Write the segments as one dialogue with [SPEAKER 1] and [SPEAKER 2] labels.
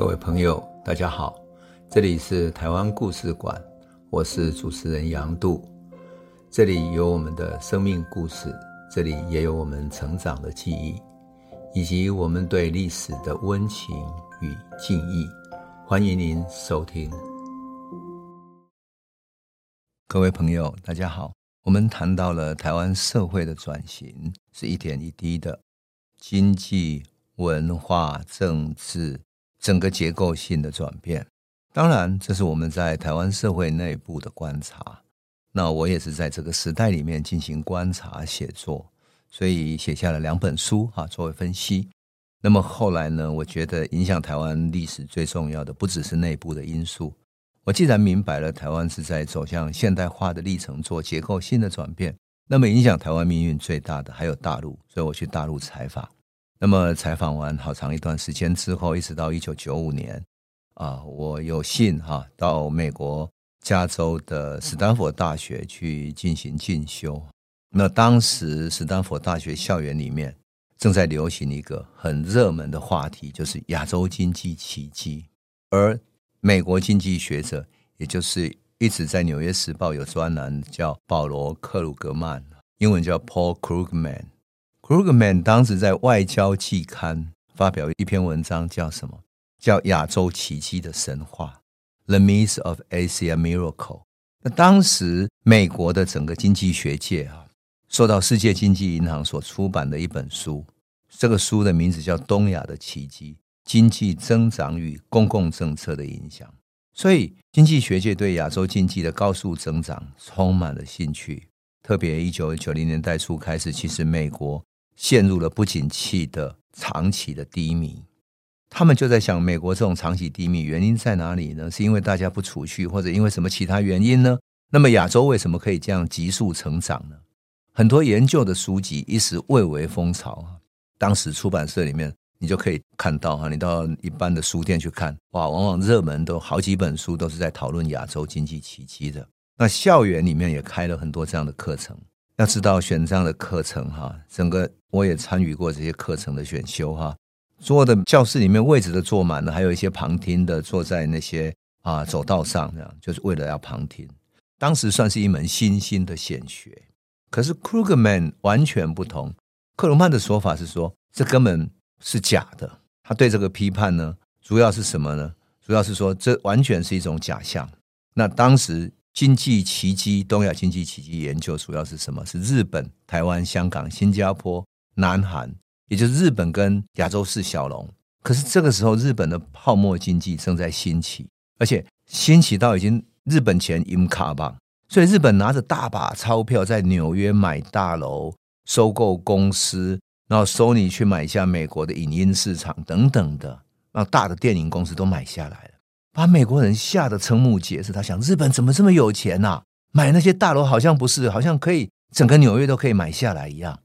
[SPEAKER 1] 各位朋友，大家好，这里是台湾故事馆，我是主持人杨度，这里有我们的生命故事，这里也有我们成长的记忆，以及我们对历史的温情与敬意。欢迎您收听。各位朋友，大家好，我们谈到了台湾社会的转型是一点一滴的，经济、文化、政治。整个结构性的转变，当然这是我们在台湾社会内部的观察。那我也是在这个时代里面进行观察写作，所以写下了两本书哈，作为分析。那么后来呢，我觉得影响台湾历史最重要的不只是内部的因素。我既然明白了台湾是在走向现代化的历程，做结构性的转变，那么影响台湾命运最大的还有大陆，所以我去大陆采访。那么采访完好长一段时间之后，一直到一九九五年，啊，我有幸哈到美国加州的斯坦福大学去进行进修。那当时斯坦福大学校园里面正在流行一个很热门的话题，就是亚洲经济奇迹。而美国经济学者，也就是一直在《纽约时报》有专栏叫保罗·克鲁格曼，英文叫 Paul Krugman。Krugman 当时在《外交季刊》发表一篇文章，叫什么？叫《亚洲奇迹的神话》（The Myth of Asia Miracle）。那当时美国的整个经济学界啊，受到世界经济银行所出版的一本书，这个书的名字叫《东亚的奇迹：经济增长与公共政策的影响》。所以，经济学界对亚洲经济的高速增长充满了兴趣。特别一九九零年代初开始，其实美国。陷入了不景气的长期的低迷，他们就在想，美国这种长期低迷原因在哪里呢？是因为大家不储蓄，或者因为什么其他原因呢？那么亚洲为什么可以这样急速成长呢？很多研究的书籍一时蔚为风潮啊！当时出版社里面，你就可以看到哈，你到一般的书店去看，哇，往往热门都好几本书都是在讨论亚洲经济奇迹的。那校园里面也开了很多这样的课程。要知道选这样的课程哈，整个我也参与过这些课程的选修哈，所有的教室里面位置都坐满了，还有一些旁听的坐在那些啊走道上，这样就是为了要旁听。当时算是一门新兴的显学，可是 Krugman 完全不同。克鲁曼的说法是说，这根本是假的。他对这个批判呢，主要是什么呢？主要是说这完全是一种假象。那当时。经济奇迹，东亚经济奇迹研究主要是什么？是日本、台湾、香港、新加坡、南韩，也就是日本跟亚洲四小龙。可是这个时候，日本的泡沫经济正在兴起，而且兴起到已经日本钱淹卡棒，所以日本拿着大把钞票在纽约买大楼、收购公司，然后索尼去买下美国的影音市场等等的，让大的电影公司都买下来。把美国人吓得瞠目结舌，他想日本怎么这么有钱呐？买那些大楼好像不是，好像可以整个纽约都可以买下来一样。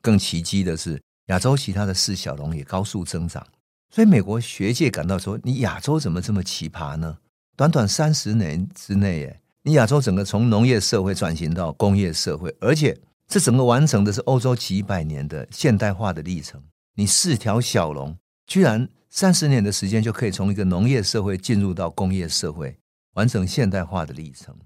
[SPEAKER 1] 更奇迹的是，亚洲其他的四小龙也高速增长，所以美国学界感到说：你亚洲怎么这么奇葩呢？短短三十年之内，哎，你亚洲整个从农业社会转型到工业社会，而且这整个完成的是欧洲几百年的现代化的历程。你四条小龙居然。三十年的时间就可以从一个农业社会进入到工业社会，完成现代化的历程。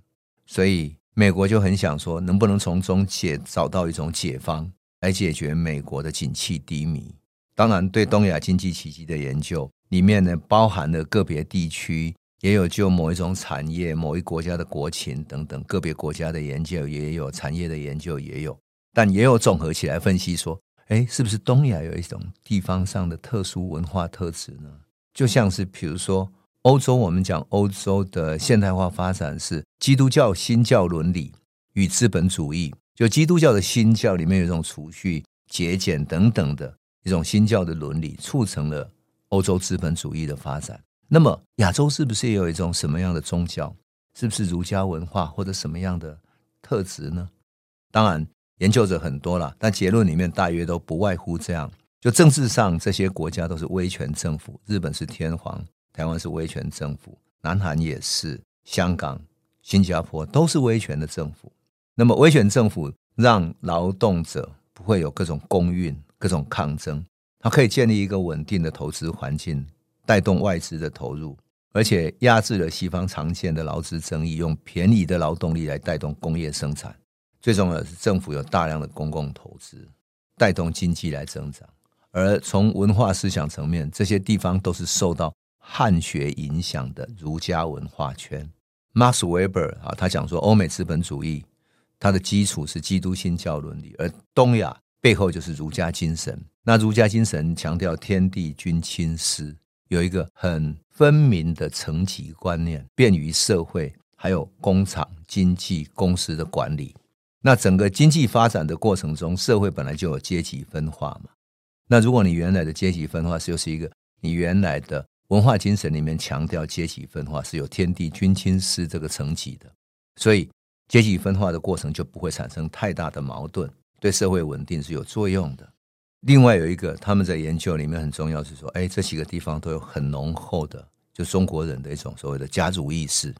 [SPEAKER 1] 所以美国就很想说，能不能从中解找到一种解方，来解决美国的景气低迷。当然，对东亚经济奇迹的研究里面呢，包含了个别地区，也有就某一种产业、某一国家的国情等等，个别国家的研究也有，产业的研究也有，但也有综合起来分析说。哎，是不是东亚有一种地方上的特殊文化特质呢？就像是比如说欧洲，我们讲欧洲的现代化发展是基督教新教伦理与资本主义，就基督教的新教里面有一种储蓄、节俭等等的一种新教的伦理，促成了欧洲资本主义的发展。那么亚洲是不是也有一种什么样的宗教？是不是儒家文化或者什么样的特质呢？当然。研究者很多了，但结论里面大约都不外乎这样：就政治上，这些国家都是威权政府，日本是天皇，台湾是威权政府，南韩也是，香港、新加坡都是威权的政府。那么，威权政府让劳动者不会有各种工运、各种抗争，它可以建立一个稳定的投资环境，带动外资的投入，而且压制了西方常见的劳资争议，用便宜的劳动力来带动工业生产。最重要的是，政府有大量的公共投资，带动经济来增长。而从文化思想层面，这些地方都是受到汉学影响的儒家文化圈。Max Weber 啊，他讲说，欧美资本主义它的基础是基督新教伦理，而东亚背后就是儒家精神。那儒家精神强调天地君亲师，有一个很分明的层级观念，便于社会还有工厂经济公司的管理。那整个经济发展的过程中，社会本来就有阶级分化嘛。那如果你原来的阶级分化就是一个你原来的文化精神里面强调阶级分化是有天地君亲师这个层级的，所以阶级分化的过程就不会产生太大的矛盾，对社会稳定是有作用的。另外有一个他们在研究里面很重要是说，哎，这几个地方都有很浓厚的就中国人的一种所谓的家族意识，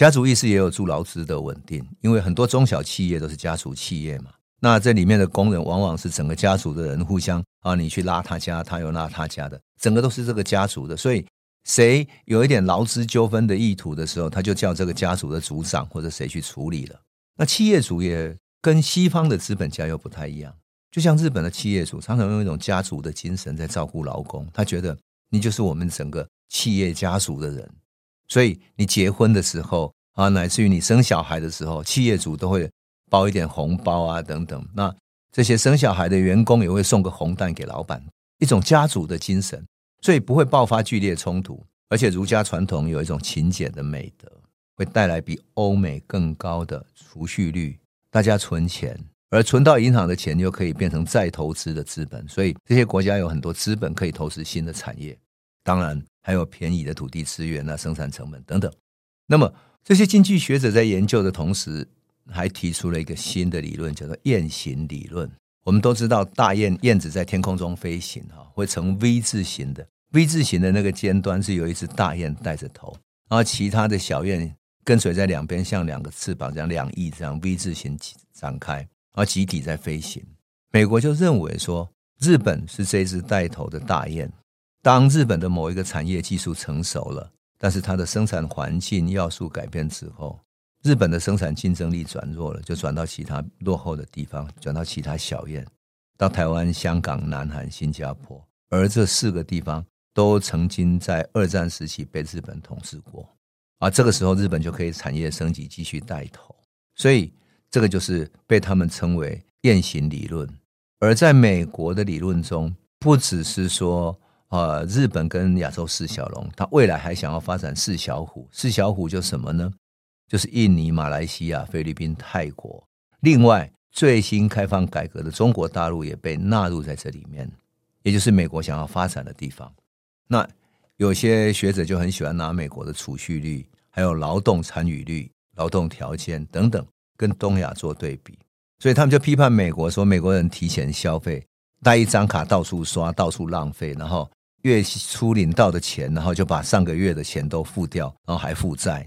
[SPEAKER 1] 家族意识也有助劳资的稳定，因为很多中小企业都是家族企业嘛。那这里面的工人往往是整个家族的人互相啊，你去拉他家，他又拉他家的，整个都是这个家族的。所以谁有一点劳资纠纷的意图的时候，他就叫这个家族的组长或者谁去处理了。那企业主也跟西方的资本家又不太一样，就像日本的企业主常常用一种家族的精神在照顾劳工，他觉得你就是我们整个企业家族的人，所以你结婚的时候啊，乃至于你生小孩的时候，企业主都会。包一点红包啊，等等。那这些生小孩的员工也会送个红蛋给老板，一种家族的精神，所以不会爆发剧烈冲突。而且儒家传统有一种勤俭的美德，会带来比欧美更高的储蓄率。大家存钱，而存到银行的钱又可以变成再投资的资本，所以这些国家有很多资本可以投资新的产业。当然还有便宜的土地资源啊，生产成本等等。那么这些经济学者在研究的同时，还提出了一个新的理论，叫做雁行理论。我们都知道，大雁燕子在天空中飞行，哈，会呈 V 字形的。V 字形的那个尖端是由一只大雁带着头，然后其他的小雁跟随在两边，像两个翅膀这样两翼这样 V 字形展开，然后集体在飞行。美国就认为说，日本是这只带头的大雁。当日本的某一个产业技术成熟了，但是它的生产环境要素改变之后。日本的生产竞争力转弱了，就转到其他落后的地方，转到其他小雁，到台湾、香港、南韩、新加坡。而这四个地方都曾经在二战时期被日本统治过，而这个时候日本就可以产业升级，继续带头。所以这个就是被他们称为“雁行理论”。而在美国的理论中，不只是说呃，日本跟亚洲四小龙，他未来还想要发展四小虎。四小虎就什么呢？就是印尼、马来西亚、菲律宾、泰国，另外最新开放改革的中国大陆也被纳入在这里面，也就是美国想要发展的地方。那有些学者就很喜欢拿美国的储蓄率、还有劳动参与率、劳动条件等等跟东亚做对比，所以他们就批判美国说，美国人提前消费，带一张卡到处刷、到处浪费，然后月初领到的钱，然后就把上个月的钱都付掉，然后还负债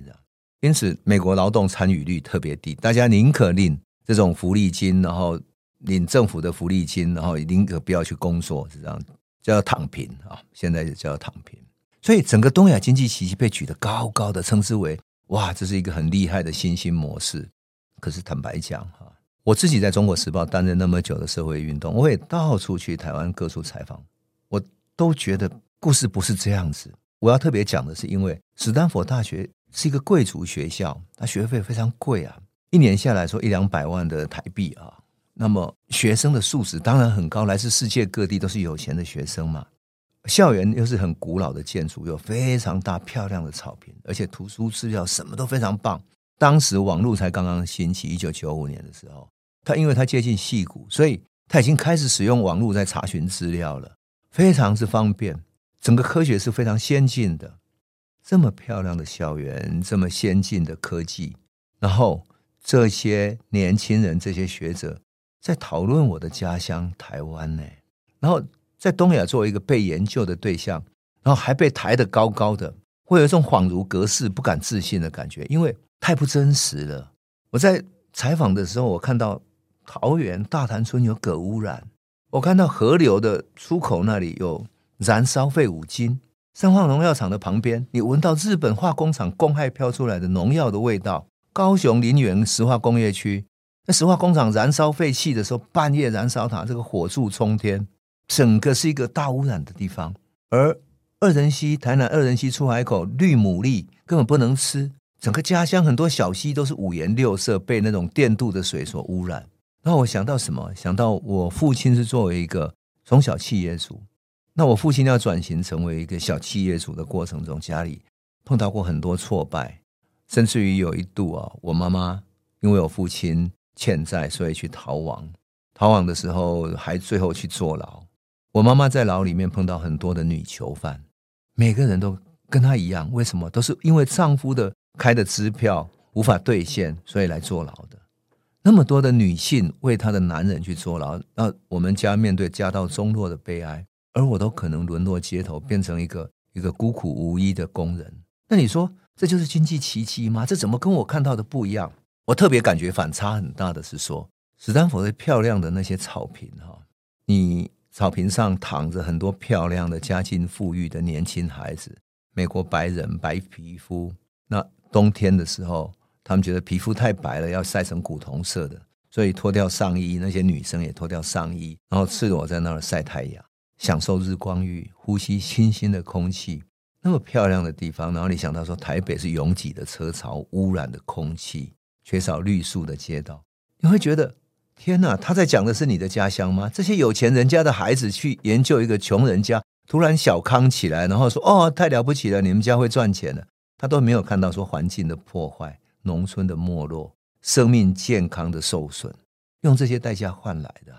[SPEAKER 1] 因此，美国劳动参与率特别低，大家宁可领这种福利金，然后领政府的福利金，然后宁可不要去工作，是这样叫躺平啊。现在就叫躺平。所以，整个东亚经济奇迹被举得高高的，称之为哇，这是一个很厉害的新兴模式。可是，坦白讲哈，我自己在中国时报担任那么久的社会运动，我也到处去台湾各处采访，都觉得故事不是这样子。我要特别讲的是，因为史丹佛大学。是一个贵族学校，它学费非常贵啊，一年下来说一两百万的台币啊。那么学生的素质当然很高，来自世界各地都是有钱的学生嘛。校园又是很古老的建筑，有非常大漂亮的草坪，而且图书资料什么都非常棒。当时网络才刚刚兴起，一九九五年的时候，他因为他接近戏谷，所以他已经开始使用网络在查询资料了，非常之方便。整个科学是非常先进的。这么漂亮的校园，这么先进的科技，然后这些年轻人、这些学者在讨论我的家乡台湾呢，然后在东亚作为一个被研究的对象，然后还被抬得高高的，会有一种恍如隔世、不敢置信的感觉，因为太不真实了。我在采访的时候，我看到桃园大潭村有镉污染，我看到河流的出口那里有燃烧废五金。三化农药厂的旁边，你闻到日本化工厂公害飘出来的农药的味道。高雄林园石化工业区，那石化工厂燃烧废气的时候，半夜燃烧它，这个火柱冲天，整个是一个大污染的地方。而二仁溪，台南二仁溪出海口绿牡蛎根本不能吃，整个家乡很多小溪都是五颜六色，被那种电镀的水所污染。那我想到什么？想到我父亲是作为一个从小企业主，那我父亲要转型成为一个小企业主的过程中，家里碰到过很多挫败，甚至于有一度啊，我妈妈因为我父亲欠债，所以去逃亡，逃亡的时候还最后去坐牢。我妈妈在牢里面碰到很多的女囚犯。每个人都跟她一样，为什么？都是因为丈夫的开的支票无法兑现，所以来坐牢的。那么多的女性为她的男人去坐牢，那我们家面对家道中落的悲哀，而我都可能沦落街头，变成一个一个孤苦无依的工人。那你说这就是经济奇迹吗？这怎么跟我看到的不一样？我特别感觉反差很大的是说，史丹佛的漂亮的那些草坪哈，你。草坪上躺着很多漂亮的、家境富裕的年轻孩子，美国白人白皮肤。那冬天的时候，他们觉得皮肤太白了，要晒成古铜色的，所以脱掉上衣。那些女生也脱掉上衣，然后赤裸在那儿晒太阳，享受日光浴，呼吸清新的空气。那么漂亮的地方，然后你想到说，台北是拥挤的车潮、污染的空气、缺少绿树的街道，你会觉得。天哪，他在讲的是你的家乡吗？这些有钱人家的孩子去研究一个穷人家，突然小康起来，然后说：“哦，太了不起了，你们家会赚钱了。”他都没有看到说环境的破坏、农村的没落、生命健康的受损，用这些代价换来的。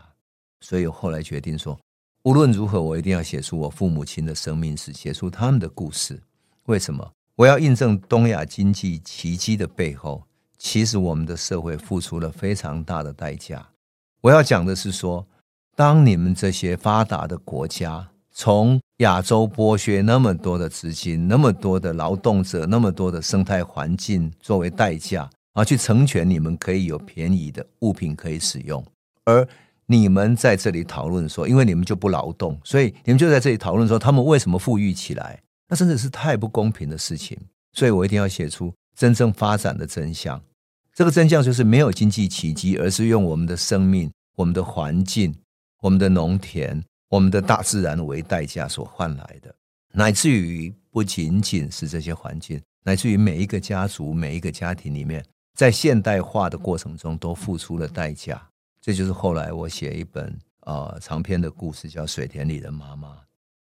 [SPEAKER 1] 所以我后来决定说，无论如何，我一定要写出我父母亲的生命史，写出他们的故事。为什么？我要印证东亚经济奇迹的背后，其实我们的社会付出了非常大的代价。我要讲的是说，当你们这些发达的国家从亚洲剥削那么多的资金、那么多的劳动者、那么多的生态环境作为代价，而去成全你们可以有便宜的物品可以使用，而你们在这里讨论说，因为你们就不劳动，所以你们就在这里讨论说他们为什么富裕起来？那真的是太不公平的事情。所以我一定要写出真正发展的真相。这个真相就是没有经济奇迹，而是用我们的生命、我们的环境、我们的农田、我们的大自然为代价所换来的，乃至于不仅仅是这些环境，乃至于每一个家族、每一个家庭里面，在现代化的过程中都付出了代价。这就是后来我写一本呃长篇的故事，叫《水田里的妈妈》，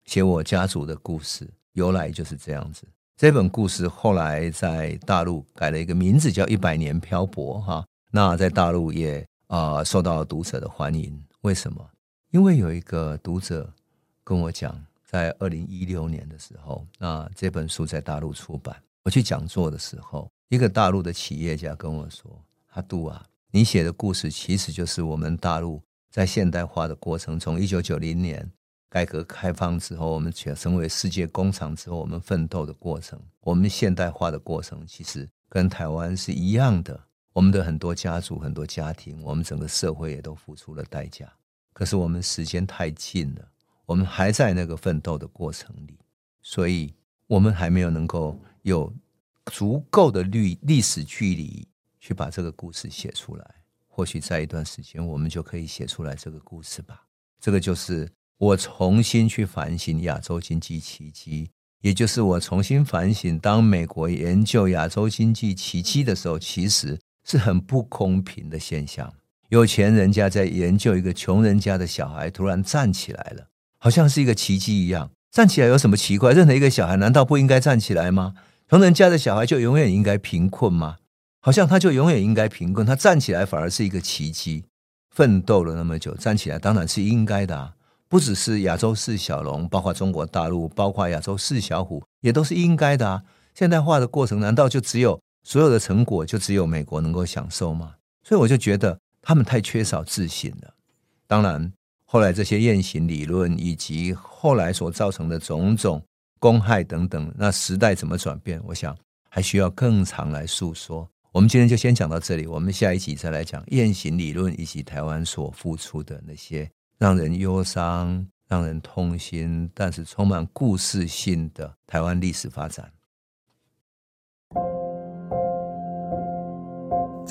[SPEAKER 1] 写我家族的故事，由来就是这样子。这本故事后来在大陆改了一个名字，叫《一百年漂泊》哈。那在大陆也啊、受到读者的欢迎。为什么？因为有一个读者跟我讲，在二零一六年的时候，那这本书在大陆出版，我去讲座的时候，一个大陆的企业家跟我说：“阿杜啊，你写的故事其实就是我们大陆在现代化的过程，从一九九零年。”改革开放之后，我们成为世界工厂之后，我们奋斗的过程，我们现代化的过程，其实跟台湾是一样的。我们的很多家族、很多家庭，我们整个社会也都付出了代价。可是我们时间太近了，我们还在那个奋斗的过程里，所以我们还没有能够有足够的历历史距离去把这个故事写出来。或许在一段时间，我们就可以写出来这个故事吧。这个就是。我重新去反省亚洲经济奇迹，也就是我重新反省，当美国研究亚洲经济奇迹的时候，其实是很不公平的现象。有钱人家在研究一个穷人家的小孩突然站起来了，好像是一个奇迹一样。站起来有什么奇怪？任何一个小孩难道不应该站起来吗？穷人家的小孩就永远应该贫困吗？好像他就永远应该贫困，他站起来反而是一个奇迹。奋斗了那么久，站起来当然是应该的啊。不只是亚洲四小龙，包括中国大陆，包括亚洲四小虎，也都是应该的啊。现代化的过程，难道就只有所有的成果就只有美国能够享受吗？所以我就觉得他们太缺少自信了。当然，后来这些现行理论以及后来所造成的种种公害等等，那时代怎么转变？我想还需要更长来诉说。我们今天就先讲到这里，我们下一集再来讲现行理论以及台湾所付出的那些。让人忧伤、让人痛心，但是充满故事性的台湾历史发展。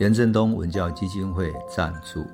[SPEAKER 1] 任正东文教基金会赞助。